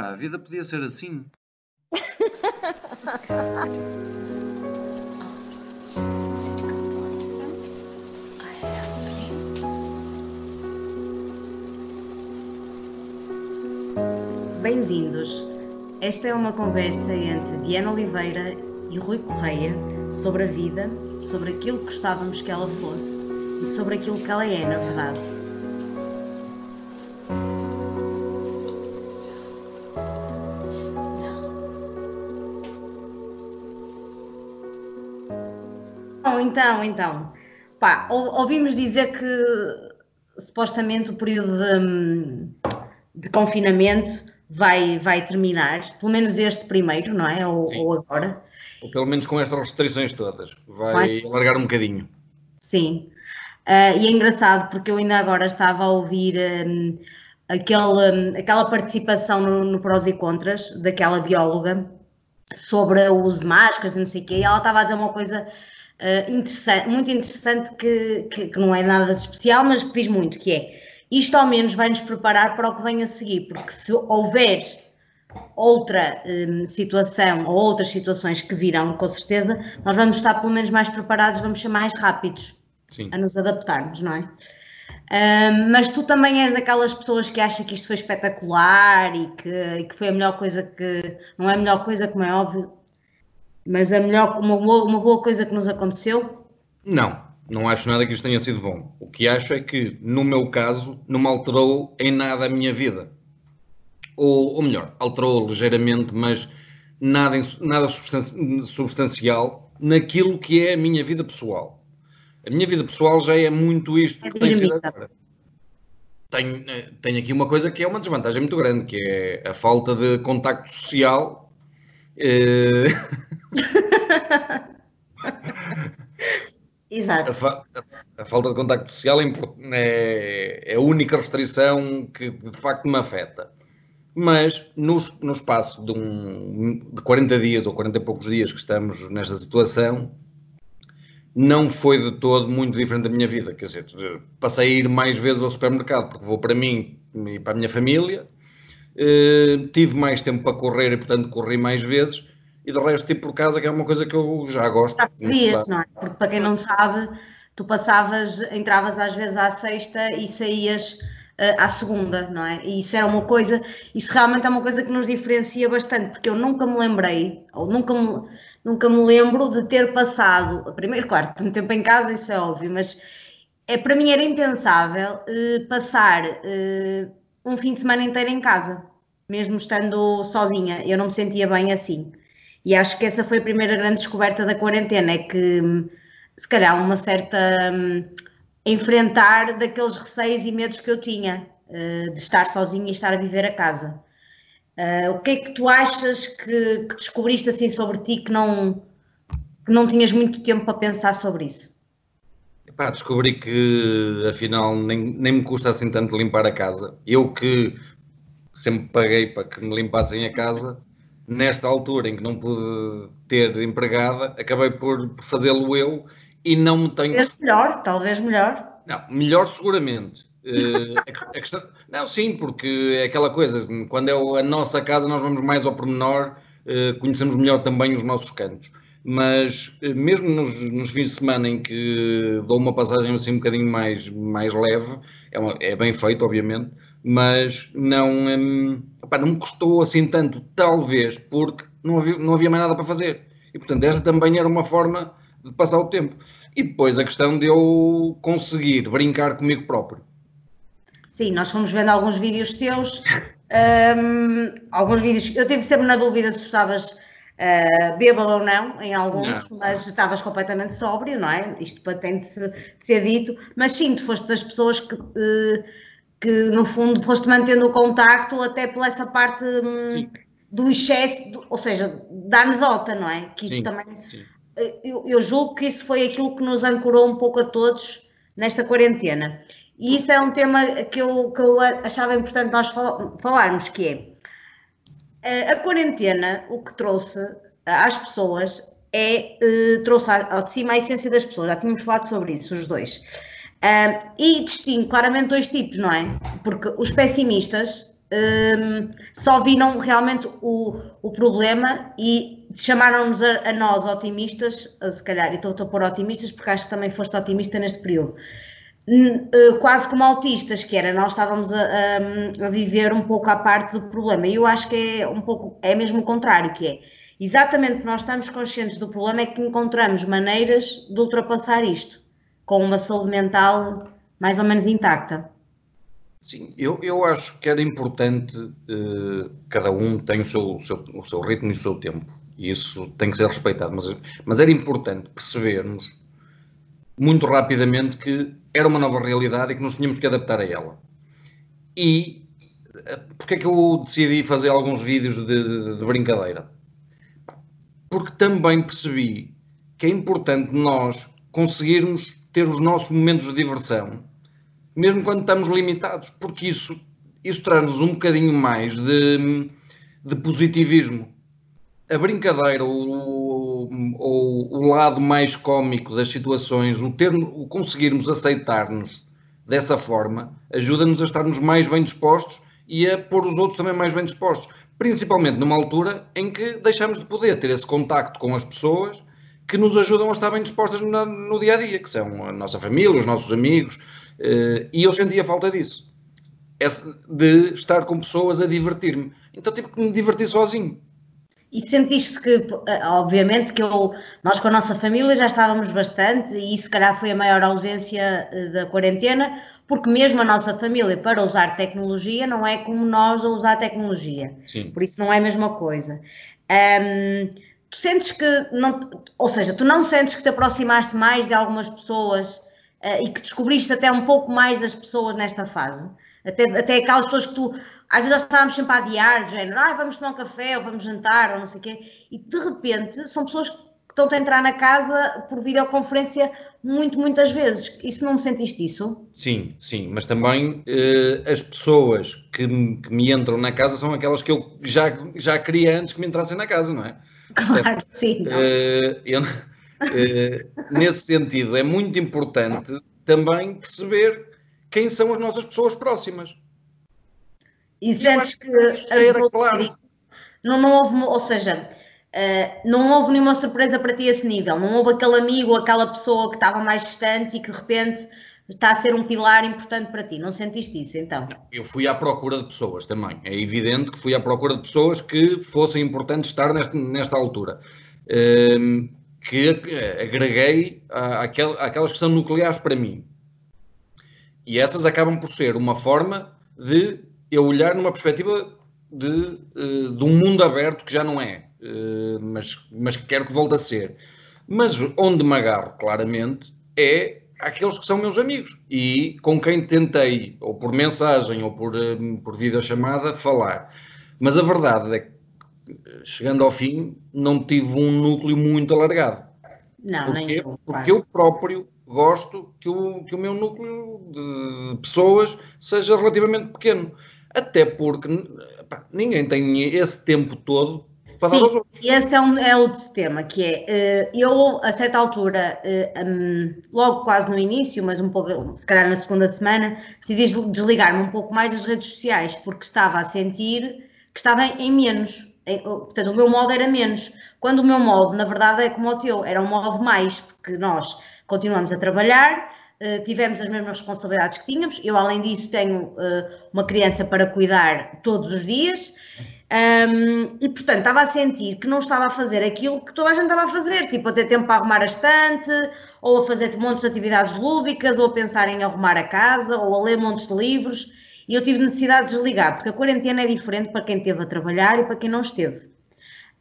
Epá, a vida podia ser assim. Bem-vindos. Esta é uma conversa entre Diana Oliveira e Rui Correia sobre a vida, sobre aquilo que gostávamos que ela fosse e sobre aquilo que ela é, na verdade. Então, então. Pá, ou- ouvimos dizer que supostamente o período de, de confinamento vai, vai terminar, pelo menos este primeiro, não é? Ou, ou agora. Ou pelo menos com estas restrições todas. Vai alargar um bocadinho. Sim. Ah, e é engraçado porque eu ainda agora estava a ouvir hum, aquele, hum, aquela participação no, no Prós e Contras daquela bióloga sobre o uso de máscaras e não sei o quê, e ela estava a dizer uma coisa ah, interessante, muito interessante que, que, que não é nada de especial, mas que diz muito, que é isto ao menos vai nos preparar para o que vem a seguir, porque se houver outra hum, situação ou outras situações que virão, com certeza, nós vamos estar pelo menos mais preparados, vamos ser mais rápidos Sim. a nos adaptarmos, não é? Ahm, mas tu também és daquelas pessoas que acham que isto foi espetacular e que, e que foi a melhor coisa que. Não é a melhor coisa, como é óbvio, mas a melhor, uma, uma boa coisa que nos aconteceu. Não, não acho nada que isto tenha sido bom. O que acho é que, no meu caso, não me alterou em nada a minha vida. Ou, ou melhor, alterou ligeiramente, mas nada, nada substan- substancial naquilo que é a minha vida pessoal. A minha vida pessoal já é muito isto É que tem sido agora. Tenho, eh, tenho aqui uma coisa que é uma desvantagem muito grande, que é a falta de contacto social. eh, Exato. A, fa- a falta de contacto social é, é- é a única restrição que de facto me afeta. Mas no, no espaço de, um, de 40 dias ou 40 e poucos dias que estamos nesta situação, não foi de todo muito diferente da minha vida. Quer dizer, passei a ir mais vezes ao supermercado porque vou para mim e para a minha família. Eh, tive mais tempo para correr e, portanto, corri mais vezes. E de resto, tive por casa, que é uma coisa que eu já gosto. Já podias, não é? Porque para quem não sabe, tu passavas, entravas às vezes à sexta e saías eh, à segunda, não é? E isso era uma coisa, isso realmente é uma coisa que nos diferencia bastante, porque eu nunca me lembrei, ou nunca me, nunca me lembro de ter passado, primeiro, claro, tanto tempo em casa, isso é óbvio, mas é, para mim era impensável eh, passar eh, um fim de semana inteiro em casa, mesmo estando sozinha, eu não me sentia bem assim. E acho que essa foi a primeira grande descoberta da quarentena, é que hum, se calhar uma certa hum, enfrentar daqueles receios e medos que eu tinha eh, de estar sozinha e estar a viver a casa. Eh, o que é que tu achas que, que descobriste assim sobre ti que não, que não tinhas muito tempo para pensar sobre isso? Epá, descobri que afinal nem, nem me custa assim tanto limpar a casa. Eu que sempre paguei para que me limpassem a casa, nesta altura em que não pude ter empregada, acabei por fazê-lo eu e não me tenho. Talvez melhor, talvez melhor. Não, melhor seguramente. Eh, a a questão- Não, sim, porque é aquela coisa, quando é a nossa casa, nós vamos mais ao pormenor, eh, conhecemos melhor também os nossos cantos. Mas eh, mesmo nos, nos fins de semana em que dou uma passagem assim um bocadinho mais, mais leve, é, uma- é bem feito, obviamente, mas não, hum, não me custou assim tanto, talvez porque não havia, não havia mais nada para fazer. E portanto, esta também era uma forma de passar o tempo. E depois a questão de eu conseguir brincar comigo próprio. Sim, nós fomos vendo alguns vídeos teus, hum, alguns vídeos. Eu tive sempre na dúvida se tu estavas ah, bêbado ou não, em alguns, Não. mas estavas completamente sóbrio, não é? Isto tem de se- de ser dito, mas sim, tu foste das pessoas que, eh, que no fundo foste mantendo o contacto até pela essa parte hum, Sim. do excesso, do- ou seja, da anedota, não é? Que isso Sim, também sim. eu, eu julgo que isso foi aquilo que nos ancorou um pouco a todos nesta quarentena. E isso é um tema que eu, que eu achava importante nós fal- falarmos, que é eh, a quarentena, o que trouxe eh, às pessoas é, eh, trouxe ao ao de cima a essência das pessoas, já tínhamos falado sobre isso, os dois. Ah, e distingue claramente dois tipos, não é? Porque os pessimistas um, só viram realmente o, o problema e chamaram-nos a, a, nós otimistas, se calhar, e estou a pôr otimistas porque acho que também foste otimista neste período, uh, quase como autistas, que era, nós estávamos a, a, a, viver um pouco à parte do problema. E eu acho que é um pouco, é mesmo o contrário, que é exatamente nós estamos conscientes do problema é que encontramos maneiras de ultrapassar isto, com uma saúde mental mais ou menos intacta. Sim, eu, eu acho que era importante, uh, cada um tem o seu, o seu, o seu ritmo e o seu tempo, e isso tem que ser respeitado, mas, mas era importante percebermos muito rapidamente que era uma nova realidade e que nos tínhamos que adaptar a ela. E uh, porque é que eu decidi fazer alguns vídeos de, de, de brincadeira? Porque também percebi que é importante nós conseguirmos ter os nossos momentos de diversão mesmo quando estamos limitados, porque isso, isso traz-nos um bocadinho mais de, de positivismo. A brincadeira, o, o, o lado mais cómico das situações, o, ter, o conseguirmos aceitar-nos dessa forma, ajuda-nos a estarmos mais bem dispostos e a pôr os outros também mais bem dispostos. Principalmente numa altura em que deixamos de poder ter esse contacto com as pessoas que nos ajudam a estar bem dispostas no, no dia a dia, que são a nossa família, os nossos amigos, Uh, e eu sentia falta disso. De estar com pessoas a divertir-me. Então tive que me divertir sozinho. E sentiste que, eh, obviamente, que eu, nós com a nossa família já estávamos bastante, e isso se calhar foi a maior ausência eh, da quarentena, porque mesmo a nossa família, para usar tecnologia, não é como nós a usar tecnologia. Sim. Por isso não é a mesma coisa. Um, tu sentes que, não, ou seja, tu não sentes que te aproximaste mais de algumas pessoas uh, e que descobriste até um pouco mais das pessoas nesta fase? Até, até aquelas pessoas que tu, às vezes estávamos sempre a adiar, de género, ah, vamos tomar um café ou vamos jantar ou não sei o quê, e de repente são pessoas que estão a entrar na casa por videoconferência muito, muitas vezes. Isso não me sentiste isso? Sim, sim, mas também eh, as pessoas que, que, me entram na casa são aquelas que eu já, já queria antes que me entrassem na casa, não é? Claro que sim. Eh, eu, eh, nesse sentido, é muito importante também perceber quem são as nossas pessoas próximas. E sentes que, que claro. não, não houve, ou seja, uh, não houve nenhuma surpresa para ti a esse nível, não houve aquele amigo, aquela pessoa que estava mais distante e que de repente está a ser um pilar importante para ti. Não sentiste isso então? Eu fui à procura de pessoas também. É evidente que fui à procura de pessoas que fossem importantes estar nesta, nesta altura. Uh, que agreguei àquelas que são nucleares para mim. E essas acabam por ser uma forma de eu olhar numa perspectiva de, eh, de um mundo aberto que já não é, eh, mas, mas que quero que volte a ser. Mas onde me agarro claramente é aqueles que são meus amigos e com quem tentei, ou por mensagem ou por, eh, por videochamada, falar. Mas a verdade é que chegando ao fim, não tive um núcleo muito alargado. Não, porque, nem eu, Porque eu próprio gosto que o, que o meu núcleo de pessoas seja relativamente pequeno. Até porque pá, ninguém tem esse tempo todo para Sim, dar aos outros. esse é, um, é outro tema, que é, uh, eu a certa altura, uh, um, logo quase no início, mas um pouco, se calhar na segunda semana, decidi desligar-me um pouco mais das redes sociais, porque estava a sentir que estava em menos portanto, o meu modo era menos. Quando o meu modo, na verdade, é como o teu, era um modo mais, porque nós continuamos a trabalhar, tivemos as mesmas responsabilidades que tínhamos. Eu, além disso, tenho uh, uma criança para cuidar todos os dias. Um, e portanto estava a sentir que não estava a fazer aquilo que toda a gente estava a fazer, tipo a ter tempo para arrumar a estante, ou a fazer montes de atividades lúdicas, ou a pensar em arrumar a casa, ou a ler montes de livros e eu tive necessidade de desligar, porque a quarentena é diferente para quem esteve a trabalhar e para quem não esteve.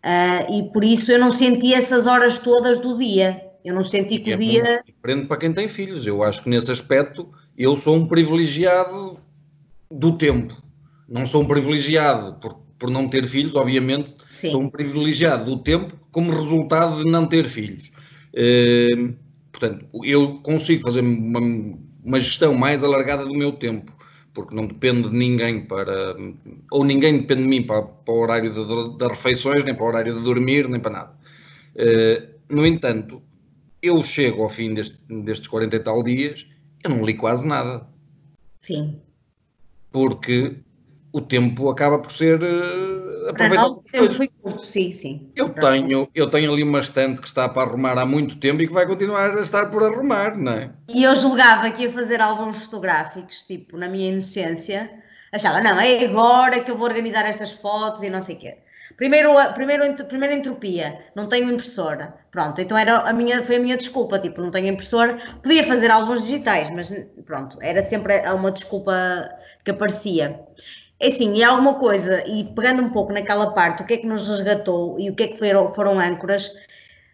Uh, e por isso eu não senti essas horas todas do dia. Eu não senti que é o dia. Diferente para quem tem filhos. Eu acho que nesse aspecto eu sou um privilegiado do tempo. Não sou um privilegiado por, por não ter filhos, obviamente. Sim. Sou um privilegiado do tempo como resultado de não ter filhos. Uh, portanto, eu consigo fazer uma, uma gestão mais alargada do meu tempo porque não depende de ninguém para. ou ninguém depende de mim para, para o horário das refeições, nem para o horário de dormir, nem para nada. Uh, no entanto, eu chego ao fim deste, destes 40 e tal dias, eu não li quase nada. Sim. Porque o tempo acaba por ser uh, aproveitado. o tempo foi curto, sim, sim. Eu tenho, eu tenho ali uma estante que está para arrumar há muito tempo e que vai continuar a estar por arrumar, não é? E eu julgava que ia fazer alguns fotográficos, tipo, na minha inocência, achava, não, é agora que eu vou organizar estas fotos e não sei o quê. Primeiro, primeiro, primeira entropia, não tenho impressora. Pronto, então era a minha, foi a minha desculpa, tipo, não tenho impressora. Podia fazer alguns digitais, mas pronto, era sempre uma desculpa que aparecia. É assim, e alguma coisa, e pegando um pouco naquela parte, o que é que nos resgatou e o que é que foram, foram âncoras,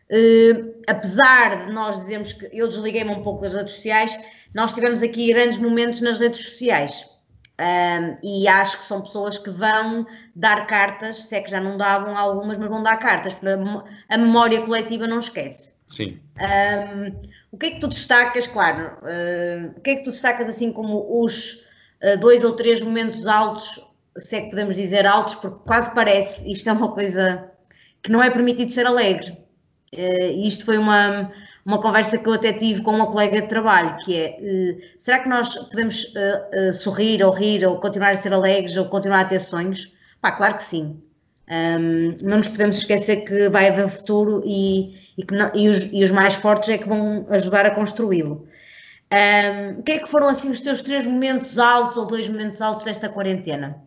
eh, apesar de nós dizermos que eu desliguei-me um pouco das redes sociais, nós tivemos aqui grandes momentos nas redes sociais. Um, e acho que são pessoas que vão dar cartas, se é que já não davam algumas, mas vão dar cartas, porque a memória coletiva não esquece. Sim. Um, o que é que tu destacas, claro, uh, o que é que tu destacas assim como os uh, dois ou três momentos altos, se é que podemos dizer altos, porque quase parece, isto é uma coisa que não é permitido ser alegre. Uh, isto foi uma, uma conversa que eu até tive com uma colega de trabalho, que é, uh, será que nós podemos uh, uh, sorrir ou rir ou continuar a ser alegres ou continuar a ter sonhos? Pá, claro que sim. Um, não nos podemos esquecer que vai haver futuro e, e, que não, e, os, e os, mais fortes é que vão ajudar a construí-lo. Um, que é que foram assim os teus três momentos altos ou dois momentos altos desta quarentena?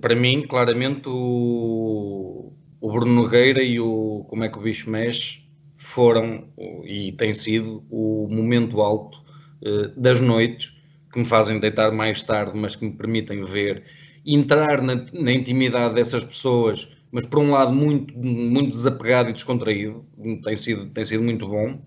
Para mim, claramente, o, o Bruno Nogueira e o Como é que o Bicho Mexe foram e tem sido o momento alto uh, das noites que me fazem deitar mais tarde, mas que me permitem ver, entrar na, na, intimidade dessas pessoas, mas por um lado muito, muito desapegado e descontraído, tem sido, tem sido muito bom.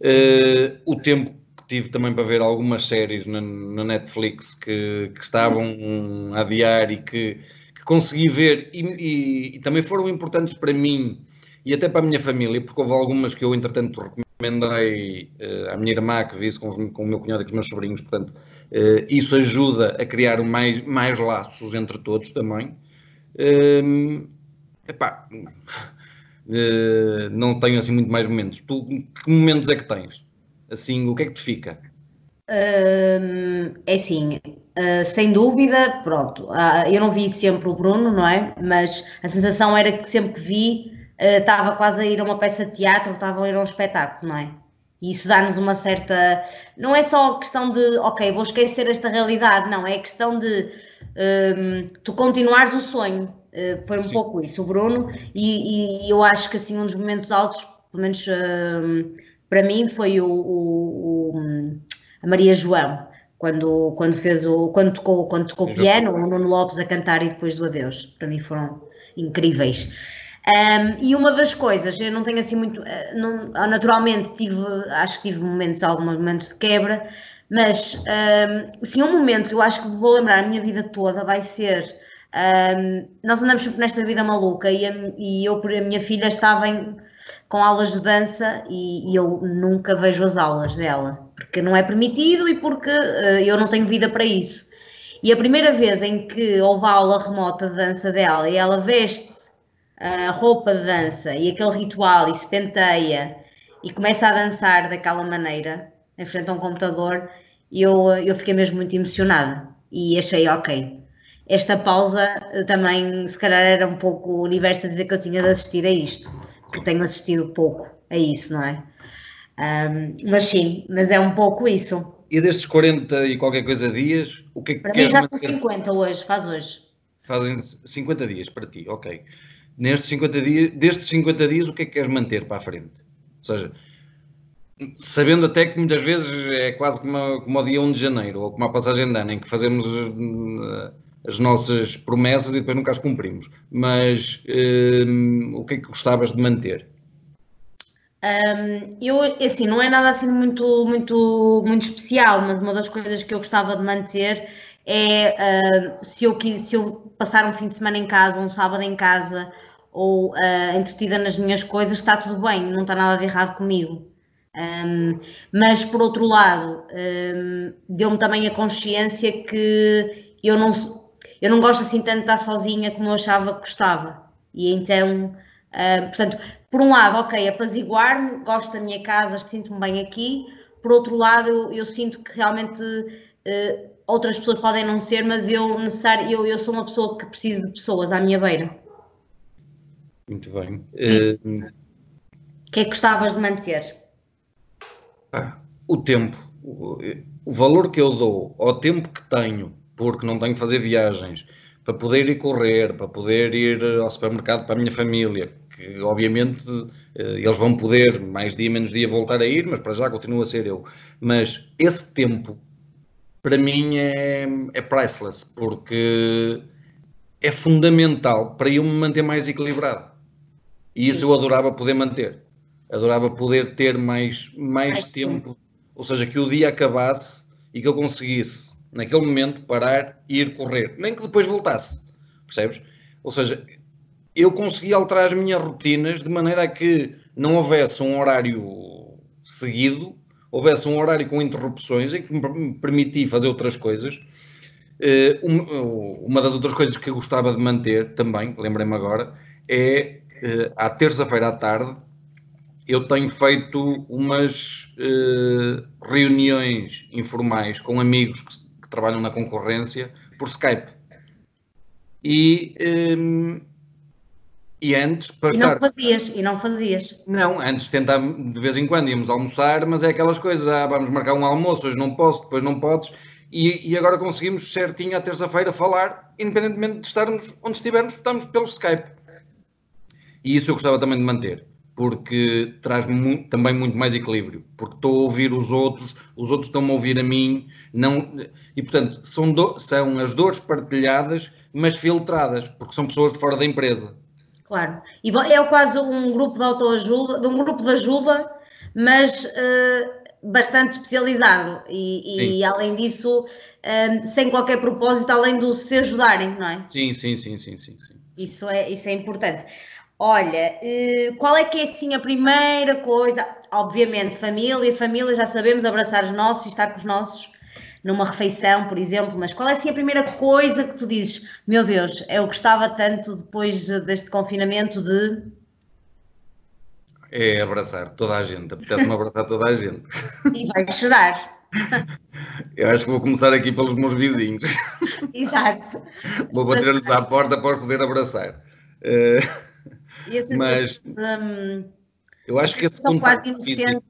Uh, o tempo que tive também para ver algumas séries na, na Netflix que, que estavam a adiar e que consegui ver e, e, e, também foram importantes para mim e até para a minha família, porque houve algumas que eu, entretanto, recomendei uh, à minha irmã que visse com, os, com o meu cunhado e com os meus sobrinhos, portanto, uh, isso ajuda a criar mais, mais laços entre todos também. Uh, epá, uh, não tenho assim muito mais momentos. Tu, que momentos é que tens? Assim, o que é que te fica? Uh, é assim, uh, sem dúvida, pronto, uh, eu não vi sempre o Bruno, não é? Mas a sensação era que sempre que vi estava quase a ir a uma peça de teatro, estava a ir a um espetáculo, não é? E isso dá-nos uma certa. Não é só questão de, ok, vou esquecer esta realidade, não, é questão de tu continuares o sonho. foi um Sim. pouco isso, o Bruno, e, e, eu acho que assim um dos momentos altos, pelo menos para mim, foi o, o, o a Maria João, quando, quando fez o quando tocou, quando tocou piano, o Nuno Lopes a cantar e depois do adeus. Para mim foram incríveis. Um, e uma das coisas, eu não tenho assim muito, eh, não, naturalmente tive, acho que tive momentos, alguns momentos de quebra, mas um, assim, um momento que eu acho que vou lembrar a minha vida toda vai ser, um, nós andamos sempre nesta vida maluca e, a, e eu, por a minha filha, estava em, com aulas de dança e, e, eu nunca vejo as aulas dela, porque não é permitido e porque uh, eu não tenho vida para isso. E a primeira vez em que houve aula remota de dança dela e ela veste a roupa de dança e aquele ritual e se penteia e começa a dançar daquela maneira, em frente a um computador, eu, eu fiquei mesmo muito emocionada e achei, ok, esta pausa eh, também, se calhar, era um pouco o universo a dizer que eu tinha de assistir a isto que tenho assistido pouco a isso, não é? Um, mas sim, mas é um pouco isso. E destes 40 e qualquer coisa dias, o que é que Para mim já são 50 hoje, faz hoje. Fazem 50 dias para ti, ok. Nestes 50 dias, destes 50 dias, o que é que queres manter para a frente? Ou seja, sabendo até que muitas vezes é quase como, como o dia 1 de janeiro, ou como a passagem de ano, em que fazemos uh, as nossas promessas e depois nunca as cumprimos. Mas um, o que é que gostavas de manter? Um, eu, assim, não é nada assim muito, muito, muito especial, mas uma das coisas que eu gostava de manter é uh, se, eu, se eu passar um fim de semana em casa, um sábado em casa, ou uh, entretida nas minhas coisas, está tudo bem, não está nada de errado comigo. Um, mas por outro lado, um, deu-me também a consciência que eu não, eu não gosto assim tanto de estar sozinha como eu achava que gostava. E então, uh, portanto, por um lado, ok, apaziguar-me, gosto da minha casa, sinto-me bem aqui. Por outro lado, eu, eu sinto que realmente uh, outras pessoas podem não ser, mas eu, necessário, eu, eu sou uma pessoa que precisa de pessoas à minha beira. Muito bem. Uh... O que é que gostavas de manter? Ah, o tempo. O, o valor que eu dou ao tempo que tenho, porque não tenho que fazer viagens, para poder ir correr, para poder ir ao supermercado para a minha família, que obviamente eh, eles vão poder mais dia menos dia voltar a ir, mas para já continua a ser eu. Mas esse tempo para mim é, é priceless, porque é fundamental para eu me manter mais equilibrado. E isso eu adorava poder manter. Adorava poder ter mais, mais tempo, ou seja, que o dia acabasse e que eu conseguisse, naquele momento, parar e ir correr. Nem que depois voltasse, percebes? Ou seja, eu consegui alterar as minhas rotinas de maneira a que não houvesse um horário seguido houvesse um horário com interrupções em que me permiti fazer outras coisas. Eh, uma das outras coisas que eu gostava de manter também, lembrei-me agora, é eh, à terça-feira à tarde eu tenho feito umas eh, reuniões informais com amigos que, trabalham na concorrência por Skype. E e antes, para e estar... não fazias, e não fazias. Não, antes tentávamos, de vez em quando íamos almoçar, mas é aquelas coisas, ah, vamos marcar um almoço, hoje não posso, depois não podes, e, e agora conseguimos certinho à terça-feira falar, independentemente de estarmos onde estivermos, estamos pelo Skype. E isso eu gostava também de manter, porque traz muito, também muito mais equilíbrio, porque estou a ouvir os outros, os outros estão-me a ouvir a mim, não, e portanto são, do, são as dores partilhadas, mas filtradas, porque são pessoas de fora da empresa Claro. E é quase um grupo de autoajuda, de um grupo de ajuda, mas uh, bastante especializado. E, e além disso, uh, sem qualquer propósito, além de se ajudarem, não é? Sim, sim, sim, sim, sim. sim. Isso, é, isso é importante. Olha, uh, qual é que é assim a primeira coisa? Obviamente, família, família, já sabemos abraçar os nossos e estar com os nossos numa refeição, por exemplo, mas qual é assim a primeira coisa que tu dizes, meu Deus, eu gostava tanto depois deste confinamento de. É abraçar toda a gente, apetece-me abraçar toda a gente. E vai chorar. Eu acho que vou começar aqui pelos meus vizinhos. Exato. Vou bater-lhes à porta para os poder abraçar. Mas hum, eu acho que esse quase inocente,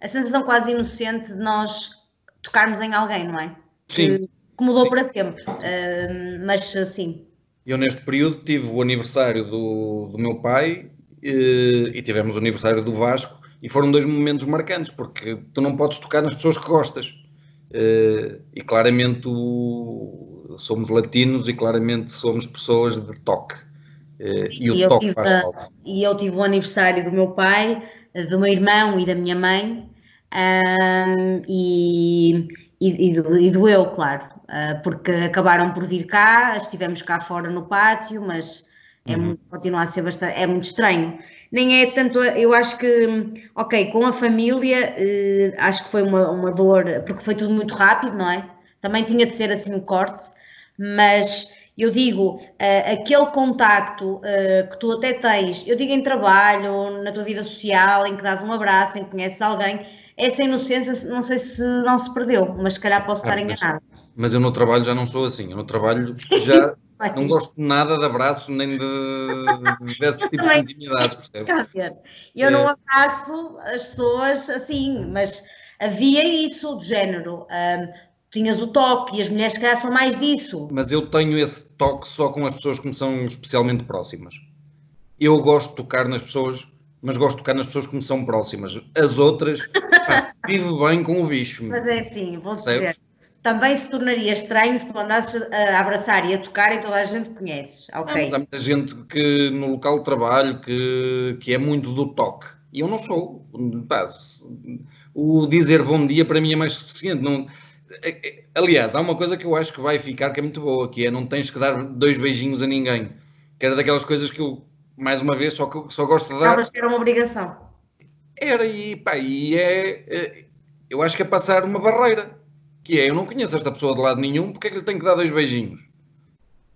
a sensação quase inocente de nós tocarmos em alguém, não é? Sim. Que, que mudou sim. para sempre. Uh, mas sim. Eu neste período tive o aniversário do, do meu pai e, e tivemos o aniversário do Vasco e foram dois momentos marcantes porque tu não podes tocar nas pessoas que gostas. Uh, e claramente somos latinos e claramente somos pessoas de toque. Uh, Sim, e o toque faz falta. E eu tive o aniversário do meu pai, do meu irmão e da minha mãe, um, e, e, e, do, doeu, claro, uh, porque acabaram por vir cá, estivemos cá fora no pátio, mas é uhum. muito, continua a ser bastante, é muito estranho. Nem é tanto, eu acho que, ok, com a família, uh, acho que foi uma, uma dor, porque foi tudo muito rápido, não é? Também tinha de ser assim um corte, mas eu digo, uh, aquele contacto uh, que tu até tens, eu digo em trabalho, na tua vida social, em que dás um abraço, em que conheces alguém, essa inocência não sei se não se perdeu, mas se calhar posso estar ah, enganada. Mas eu no trabalho já não sou assim, eu no trabalho já não gosto nada de abraços nem de, desse tipo de intimidades, percebe? Eu é. não abraço as pessoas assim, mas havia isso do género. Um, tinhas o toque e as mulheres que são mais disso. Mas eu tenho esse toque só com as pessoas que me são especialmente próximas. Eu gosto de tocar nas pessoas mas gosto de tocar nas pessoas que me são próximas. As outras, pá, vivo bem com o bicho. Mas é assim, vou dizer. Também se tornaria estranho se tu andasses a abraçar e a tocar e toda a gente conheces, ok? Não, mas há muita gente que no local de trabalho que, que é muito do toque. E eu não sou. Pá, o dizer bom dia para mim é mais suficiente. Não, é, é, aliás, há uma coisa que eu acho que vai ficar que é muito boa, que é não tens que dar dois beijinhos a ninguém. Que era daquelas coisas que eu mais uma vez, só, só gosto de dar. Sabes que era uma obrigação. Era, e pá, e é, é, Eu acho que é passar uma barreira. Que é, eu não conheço esta pessoa de lado nenhum, porque é que lhe tenho que dar dois beijinhos?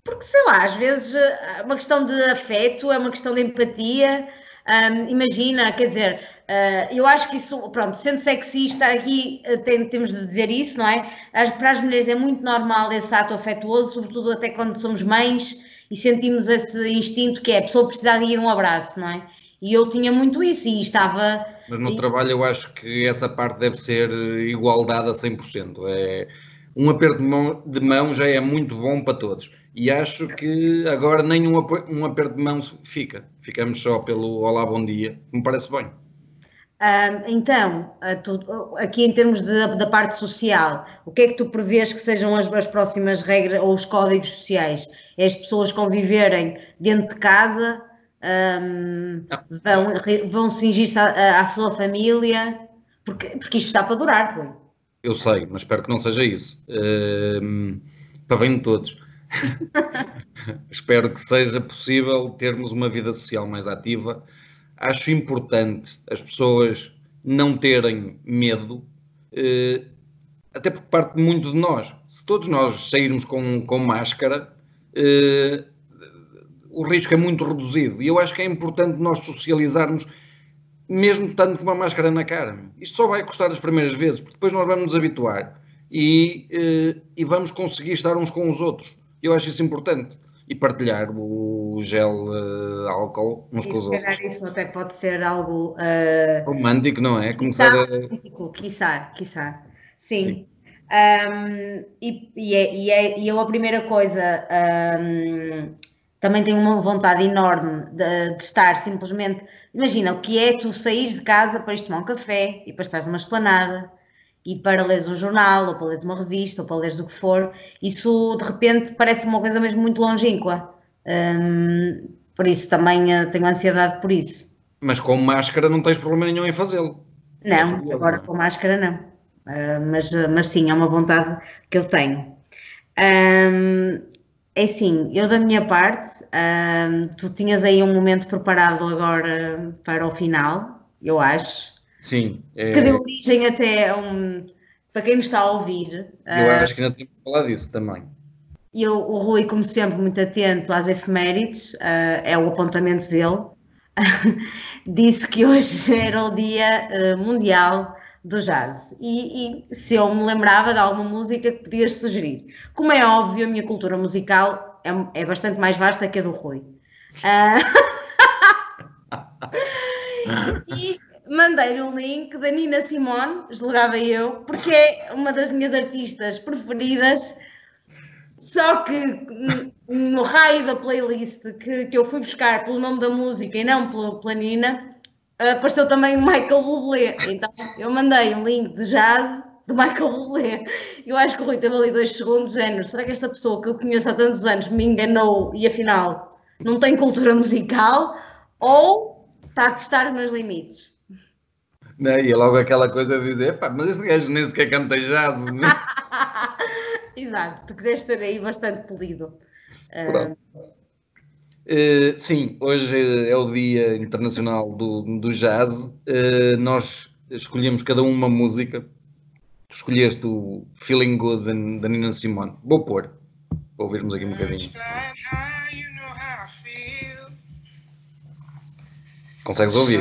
Porque, sei lá, às vezes é uma questão de afeto, é uma questão de empatia. Um, imagina, quer dizer, Uh, eu acho que isso, pronto, sendo sexista, aqui uh, tem, temos de dizer isso, não é? As, para as mulheres é muito normal esse ato afetuoso, sobretudo até quando somos mães e sentimos esse instinto que é a pessoa precisar de ir um abraço, não é? E eu tinha muito isso e estava. Mas no e... trabalho eu acho que essa parte deve ser igualdade a 100%. É, um aperto de mão, de mão já é muito bom para todos. E acho que agora nem um, um aperto de mão fica. Ficamos só pelo Olá, bom dia. Me parece bem. Um, então, aqui em termos de, da parte social, o que é que tu prevês que sejam as, as próximas regras ou os códigos sociais? É as pessoas conviverem dentro de casa, um, vão, vão cingir-se à, à, sua família, porque, porque isto está para durar, foi. Eu sei, mas espero que não seja isso. Para bem de todos. espero que seja possível termos uma vida social mais ativa acho importante as pessoas não terem medo, eh, até porque parte muito de nós. Se todos nós sairmos com, com máscara, eh, o risco é muito reduzido. E eu acho que é importante nós socializarmos, mesmo tanto com uma máscara na cara. Isto só vai custar as primeiras vezes, porque depois nós vamos nos habituar e, eh, e vamos conseguir estar uns com os outros. Eu acho isso importante e partilhar o gel uh, álcool uns e com os outros. Isso até pode ser algo uh, romântico, não é? Começar a... romântico, quiçá, quiçá. Sim. Sim. Um, e, e, é, e, é, e eu a primeira coisa um, também tenho uma vontade enorme de, de, estar simplesmente. Imagina o que é tu saís de casa para ir tomar um café e para estar numa esplanada e para leres um jornal, ou para leres uma revista, ou para leres o que for, isso de repente parece uma coisa mesmo muito longínqua. Um, por isso também uh, tenho ansiedade por isso. Mas com máscara não tens problema nenhum em fazê-lo. Não, é agora com máscara não. Uh, mas, uh, mas sim, é uma vontade que eu tenho. Um, é assim, eu da minha parte, um, tu tinhas aí um momento preparado agora para o final, eu acho. Sim. É... Que deu origem até a um. Para quem nos está a ouvir. Eu uh, acho que ainda temos que falar disso também. Eu, o Rui, como sempre, muito atento às efemérides, uh, é o apontamento dele. Disse que hoje era o Dia uh, Mundial do Jazz. E, e, se eu me lembrava de alguma música que podias sugerir. Como é óbvio, a minha cultura musical é, é bastante mais vasta que a do Rui. Uh... e mandei-lhe um link da Nina Simone, julgava eu, porque é uma das minhas artistas preferidas. Só que no raio da playlist que, que eu fui buscar pelo nome da música e não pela, pela Nina, apareceu também o Michael Bublé. Então eu mandei um link de jazz do Michael Bublé. Eu acho que o Rui teve ali dois segundos, género. Será que esta pessoa que eu conheço há tantos anos me enganou e afinal não tem cultura musical? Ou está a testar os meus limites? Né? E é logo aquela coisa de dizer, pá, mas este gajo nem sequer canta jazz. Né? Exato, tu quiseste ser aí bastante polido. Uh... Uh, sim, hoje é o Dia Internacional do, do Jazz. Uh, nós escolhemos cada um uma música. Tu escolheste o Feeling Good da Nina Simone. Vou pôr, para ouvirmos aqui um bocadinho. Consegues ouvir?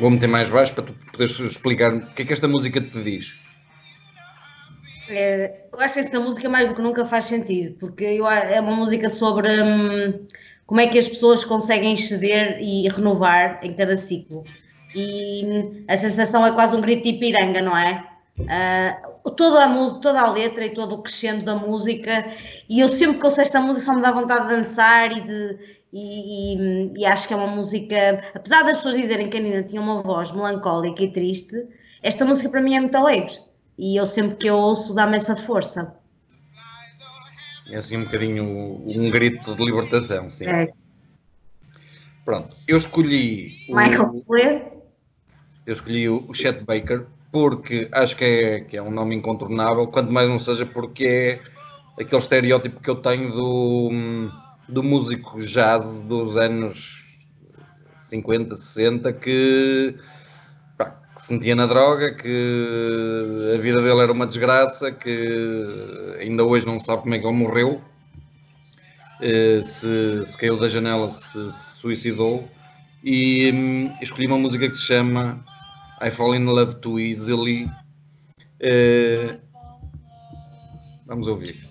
Vou meter mais baixo para tu poderes explicar o que é que esta música te diz. É, eu acho esta música mais do que nunca faz sentido, porque eu, é uma música sobre hum, como é que as pessoas conseguem ceder e renovar em cada ciclo e a sensação é quase um grito de Ipiranga, não é? Uh, toda, a toda a letra e todo o crescendo da música, e eu sempre que ouço esta música só me dá vontade de dançar e de, e, e, e, acho que é uma música, apesar das pessoas dizerem que a Nina tinha uma voz melancólica e triste, esta música para mim é muito alegre e eu sempre que eu ouço dá-me essa força. É assim um bocadinho um grito de libertação, sim. É. Pronto, eu escolhi. Michael o, Eu escolhi o, Chet Baker porque acho que é, que é um nome incontornável, quanto mais não seja porque é aquele estereótipo que eu tenho do, do músico jazz dos anos 50, 60 que que se metia na droga, que a vida dele era uma desgraça, que ainda hoje não sabe como é que ele morreu, eh, se, se caiu da janela, se, se suicidou, e hum, escolhi uma música que se chama I Fall in Love Too Easily. Uh, vamos ouvir.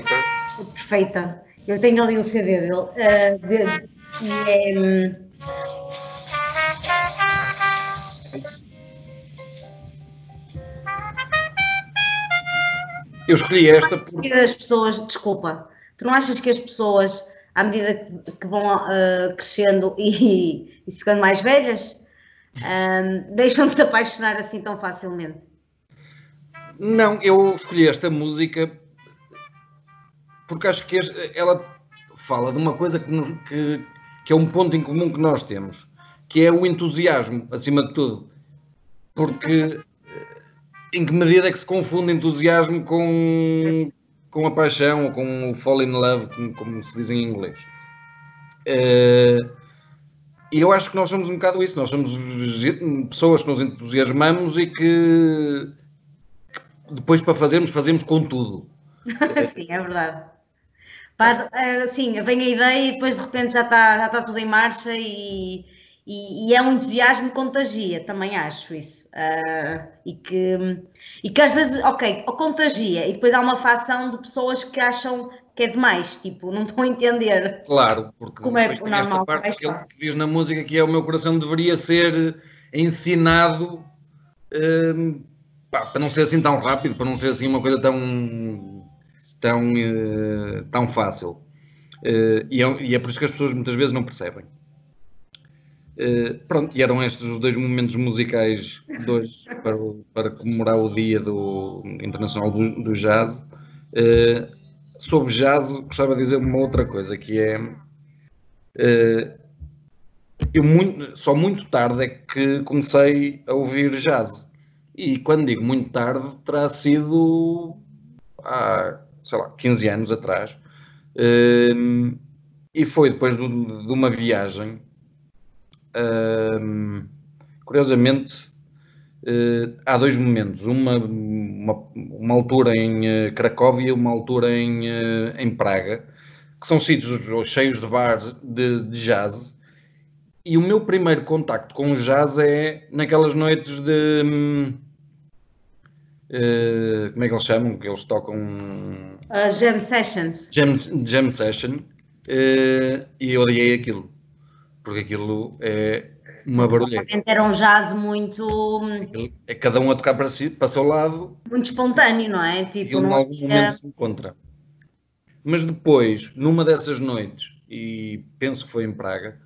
Baker. Perfeita. Eu tenho ali o CD dele. Uh, de, e é. Um... Eu escolhi esta porque... As pessoas, desculpa, tu não achas que as pessoas, à medida que, que vão uh, crescendo e, e ficando mais velhas, um, deixam de se apaixonar assim tão facilmente? Não, eu escolhi esta música porque acho que ela fala de uma coisa que, nos, que, que, é um ponto em comum que nós temos, que é o entusiasmo, acima de tudo. Porque em que medida é que se confunde entusiasmo com, com a paixão ou com o fall in love, como, como se diz em inglês? Uh, e eu acho que nós somos um bocado isso, nós somos pessoas que nos entusiasmamos e que depois para fazermos, fazemos com tudo. sim, é verdade. Eh, sim, vem a ideia e depois de repente já está, já está tudo em marcha e, e, e é um entusiasmo que contagia, também acho isso. Uh, e, que, e que às vezes, ok, contagia e depois há uma facção de pessoas que acham que é demais, tipo, não estão a entender. Claro, porque como é o normal, parte que ele diz na música que é o meu coração deveria ser ensinado um, pá, para não ser assim tão rápido, para não ser assim uma coisa tão tão, uh, tão fácil. Uh, e, é, e, é, por isso que as pessoas muitas vezes não percebem. Uh, pronto, e eram estes os dois momentos musicais dois para, para comemorar o dia do Internacional do, do Jazz. Sobre jazz, gostava de dizer uma outra coisa, que é. Eu muito, só muito tarde é que comecei a ouvir jazz. E quando digo muito tarde, terá sido há, sei lá, 15 anos atrás. Uh, e foi depois de, uma viagem. Uh, curiosamente, Uh, há dois momentos, uma, uma, uma altura em uh, Cracóvia uma altura em, uh, em Praga, que são sítios cheios de bares de, de, jazz. E o meu primeiro contacto com o jazz é naquelas noites de. Uh, como é que eles chamam? Que eles tocam. Uh, jam Sessions. Jam, jam Session. e eu odiei aquilo. Porque aquilo é uma barulheira. Era um jazz muito. É cada um a tocar para si, para o seu lado. Muito espontâneo, não é? Tipo, e em algum é... momento se encontra. Mas depois, numa dessas noites, e penso que foi em Praga,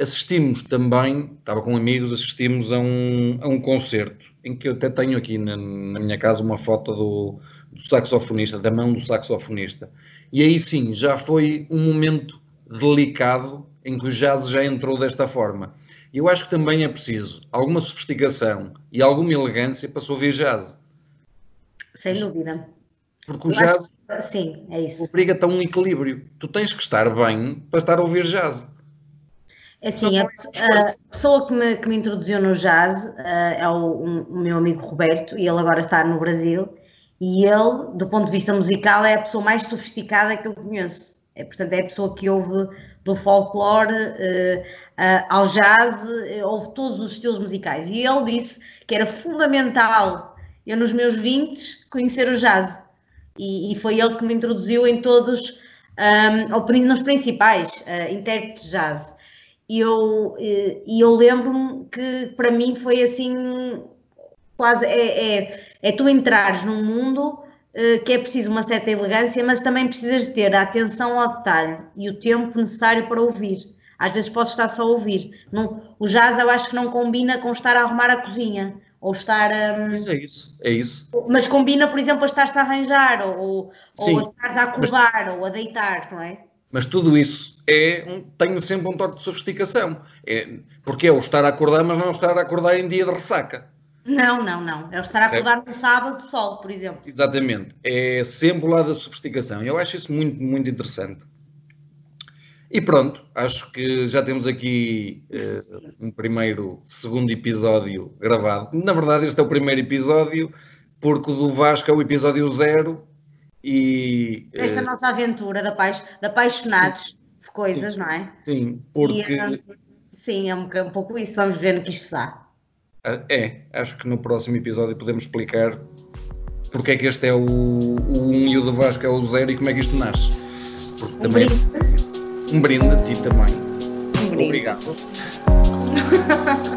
assistimos também, estava com amigos, assistimos a um, a um concerto, em que eu até tenho aqui na, na minha casa uma foto do, do saxofonista, da mão do saxofonista. E aí sim, já foi um momento delicado em que o jazz já entrou desta forma E eu acho que também é preciso alguma sofisticação e alguma elegância para se ouvir jazz. Sem dúvida. Porque o jazz sim, é isso. obriga-te a um equilíbrio. Tu tens que estar bem para estar a ouvir jazz. É assim, a, a, pessoa que me, que me introduziu no jazz uh, é o, um, o, meu amigo Roberto, e ele agora está no Brasil, e ele, do ponto de vista musical, é a pessoa mais sofisticada que eu conheço. É, portanto, é a pessoa que ouve do folclore uh, uh, ao jazz, ouve todos os estilos musicais. E ele disse que era fundamental eu, nos meus 20, conhecer o jazz. E, e foi ele que me introduziu em todos, um, nos principais intérpretes de jazz. E eu, e eu lembro-me que para mim foi assim, quase, é, é, é tu entrares num mundo uh, que é preciso uma certa elegância, mas também precisas de ter a atenção ao detalhe e o tempo necessário para ouvir. Às vezes podes estar só a ouvir. Não, o jazz eu acho que não combina com estar a arrumar a cozinha ou estar um, Mas é isso, é isso. Mas combina, por exemplo, a estar-te a arranjar, ou, ou a estares a acordar, mas... ou a deitar, não é? Mas tudo isso é um, tem sempre um toque de sofisticação. É, porque é o estar a acordar, mas não é o estar a acordar em dia de ressaca. Não, não, não. É o estar a acordar no sábado de sol, por exemplo. Exatamente. É sempre o lado da sofisticação. Eu acho isso muito, muito interessante. E pronto, acho que já temos aqui uh, um primeiro, segundo episódio gravado. Na verdade, este é o primeiro episódio, porque o do Vasco é o episódio zero e, Esta uh, nossa aventura da, paix, de apaixonados de coisas, sim, não é? Sim, porque. E, sim, é um, um, pouco isso. Vamos ver no que isto dá. Ah, é, acho que no próximo episódio podemos explicar porque é que este é o, o 1 e o do Vasco é o 0 e como é que isto nasce. Porque um também brinde. um brinde a ti também. Um brinde. Obrigado.